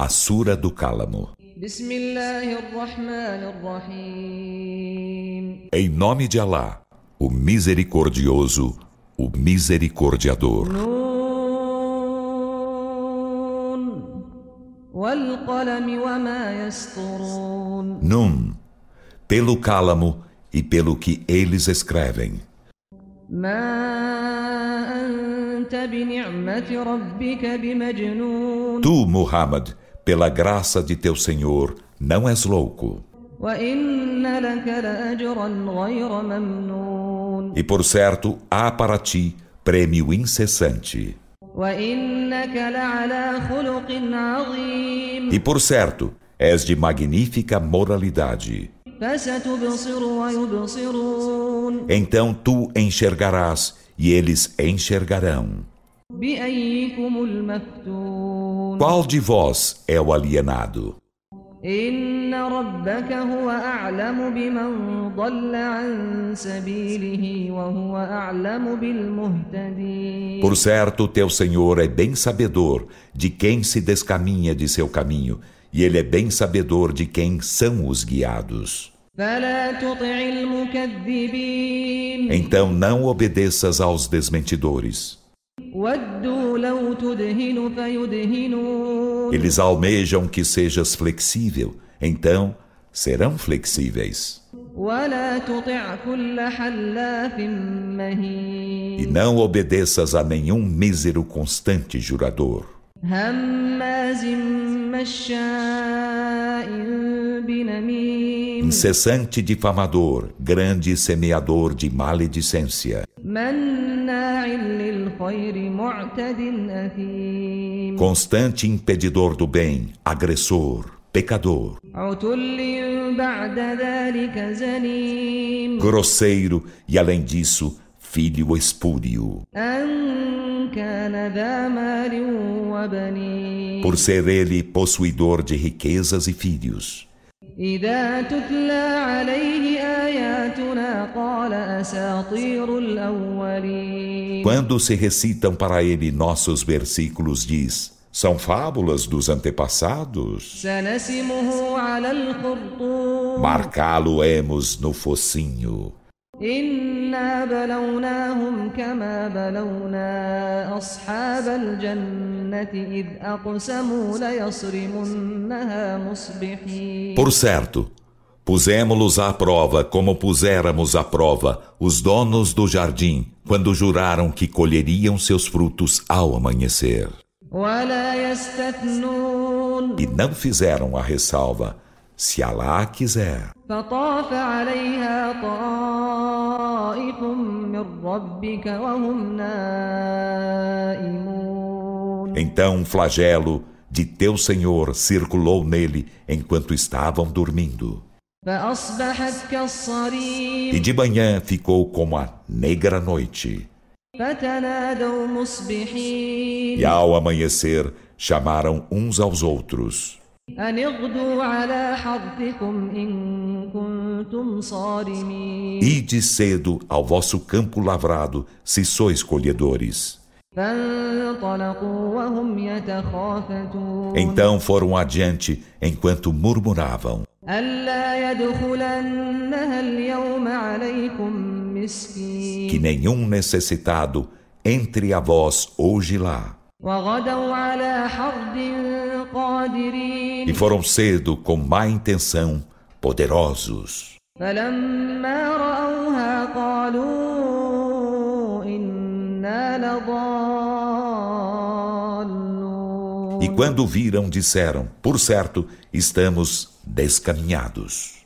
A Sura do Cálamo. Em nome de Alá, o Misericordioso, o Misericordiador. Nun, pelo cálamo e pelo que eles escrevem. Tu, Muhammad, pela graça de teu Senhor, não és louco. E por certo, há para ti prêmio incessante. E por certo, és de magnífica moralidade. Então tu enxergarás e eles enxergarão. بأيكم المفتون Qual de vós é o alienado? إن ربك هو أعلم بمن ضل عن سبيله وهو أعلم بالمهتدين Por certo, teu Senhor é bem sabedor de quem se descaminha de seu caminho, e ele é bem sabedor de quem são os guiados. فلا تطع المكذبين Então não obedeças aos desmentidores. Eles almejam que sejas flexível, então serão flexíveis. ولا تطع كل حلاف مهين E não obedeças a nenhum mísero constante jurador, هماز مشاء بنميم incessante difamador, grande semeador de maledicência. Constante impedidor do bem, agressor, pecador. Grosseiro e, além disso, filho espúrio. Por ser ele possuidor de riquezas e filhos. إذا تتلى عليه آياتنا قال أساطير الأولين Quando se recitam para ele nossos versículos, diz: São fábulas dos antepassados? سنسمه على الخرطوم Marcá-lo-emos no focinho. إنا بلوناهم كما بلونا أصحاب الجنة por certo, pusemos-los à prova como puséramos à prova os donos do jardim quando juraram que colheriam seus frutos ao amanhecer. E não fizeram a ressalva, se Alá quiser. Então um flagelo de teu Senhor circulou nele enquanto estavam dormindo. E de manhã ficou como a negra noite. E ao amanhecer chamaram uns aos outros. Ide cedo ao vosso campo lavrado, se sois colhedores. فانطلقوا وهم يتخافتون Então foram adiante enquanto murmuravam: ألا يدخلنها اليوم عليكم مسكين Que nenhum necessitado entre a vós hoje lá. وغدوا على حرد قادرين E foram cedo com má intenção, poderosos. فلما رأوها قالوا إنا لضالون e quando viram, disseram: Por certo, estamos descaminhados.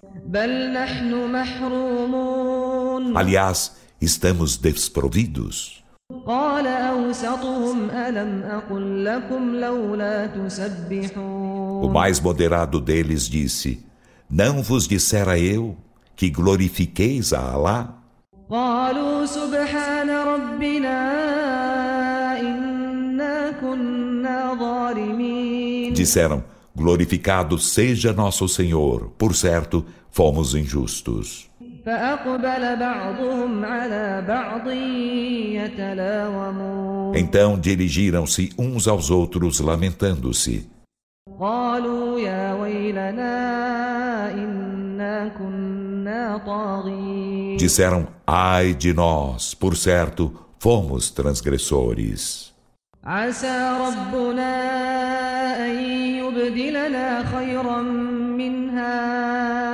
Aliás, estamos desprovidos. O mais moderado deles disse: Não vos dissera eu que glorifiqueis a Alá? قالوا سبحان ربنا إنا كنا ظالمين Disseram: Glorificado seja nosso Senhor, por certo, fomos injustos. فأقبل بعضهم على بعض يتلاومون Então dirigiram-se uns aos outros, lamentando-se. قالوا يا ويلنا Disseram: Ai de nós, por certo, fomos transgressores. عسى ربنا أن يبدلنا خيرا منها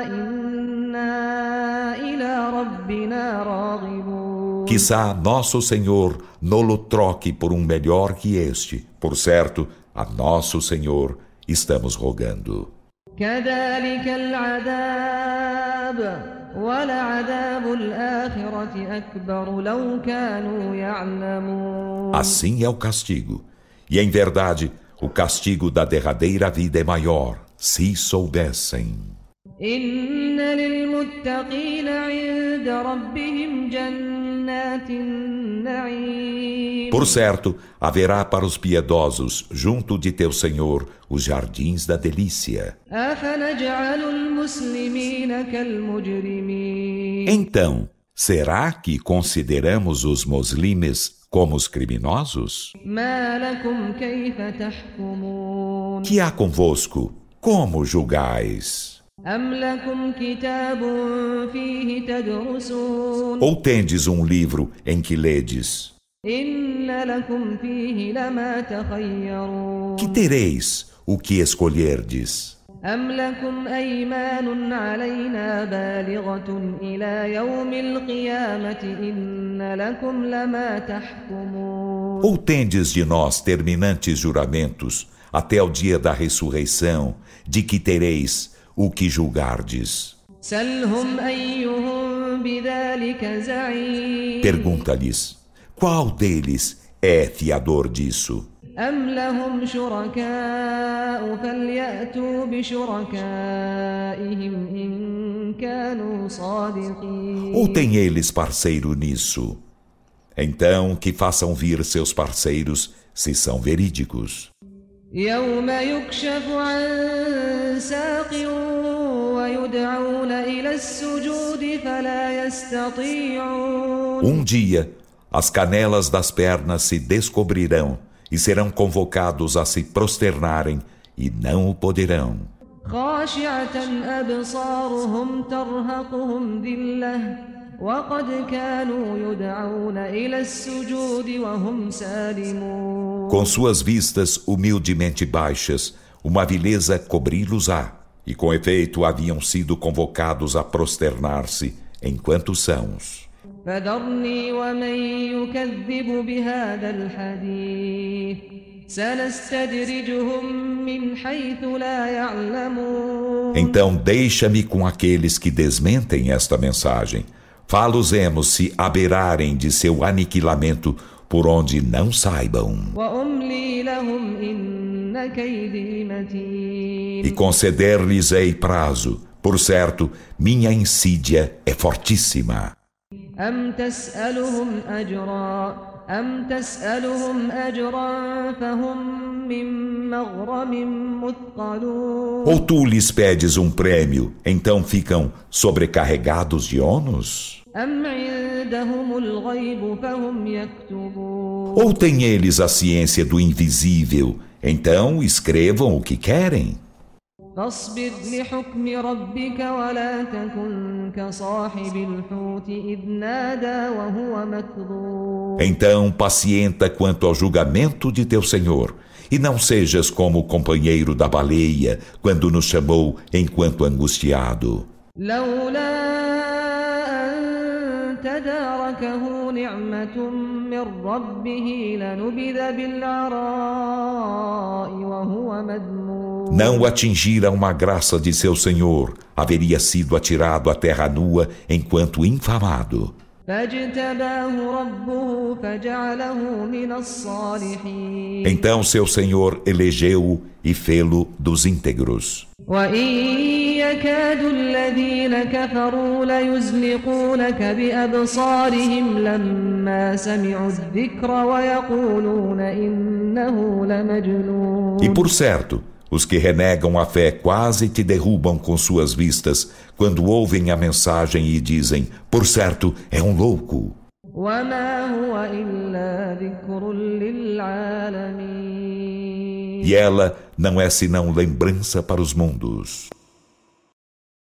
إنا إلى ربنا راغبون Quizá nosso Senhor nolo troque por um melhor que este. Por certo, a nosso Senhor estamos rogando. كذلك العذاب ولعذاب الآخرة أكبر لو كانوا يعلمون Assim é o castigo. E em verdade, o castigo da derradeira vida é maior, se soubessem. إن للمتقين عند ربهم جنات النعيم por certo, haverá para os piedosos, junto de teu Senhor, os jardins da delícia. Então, será que consideramos os muslimes como os criminosos? Que há convosco? Como julgais? أم لكم كتاب فيه تدرسون Ou tendes um livro em que ledes? إن لكم فيه لما تخيرون Que tereis o que escolherdes? أم لكم أيمان علينا بالغة إلى يوم القيامة إن لكم لما تحكمون Ou tendes de nós terminantes juramentos até o dia da ressurreição, de que tereis o que julgardes? سلهم أيهم بذلك زعيم Pergunta-lhes: qual deles é fiador disso? أم لهم شركاء فليأتوا بشركائهم إن كانوا صادقين Ou tem eles parceiro nisso? Então que façam vir seus parceiros se são verídicos. يوم يكشف عن ساق ويدعون إلى السجود فلا يستطيعون Um dia, as canelas das pernas se descobrirão e serão convocados a se prosternarem e não o poderão. خاشعة أبصارهم ترهقهم ذلة وقد كانوا يدعون إلى السجود وهم سالمون Com suas vistas humildemente baixas, uma vileza cobri-los-á, e com efeito haviam sido convocados a prosternar-se enquanto sãos. فذرني ومن يكذب بهذا الحديث سنستدرجهم من حيث لا يعلمون Então deixa-me com aqueles que desmentem esta mensagem. Fá-los-emos se aberarem de seu aniquilamento por onde não saibam. وأملي لهم إن كيدي متين E conceder-lhes-ei prazo. Por certo, minha insídia é fortíssima. أم تسألهم أجرا أم تسألهم أجرا فهم من مغرم مثقلون Ou tu lhes pedes um prêmio, então ficam sobrecarregados de ônus? أم عندهم الغيب فهم يكتبون Ou têm eles a ciência do invisível, então escrevam o que querem? فاصبر لحكم ربك ولا تكن كصاحب الحوت إذ نادى وهو مكظوم Então pacienta quanto ao julgamento de teu Senhor, e não sejas como o companheiro da baleia quando nos chamou enquanto angustiado. لولا أن تداركه نعمة من ربه لنبذ بالعراء وهو مذموم Não atingira uma graça de seu Senhor, haveria sido atirado à terra nua enquanto infamado. Então seu Senhor elegeu-o e fê-lo dos íntegros. E por certo, os que renegam a fé quase te derrubam com suas vistas quando ouvem a mensagem e dizem: Por certo, é um louco. E ela não é senão lembrança para os mundos.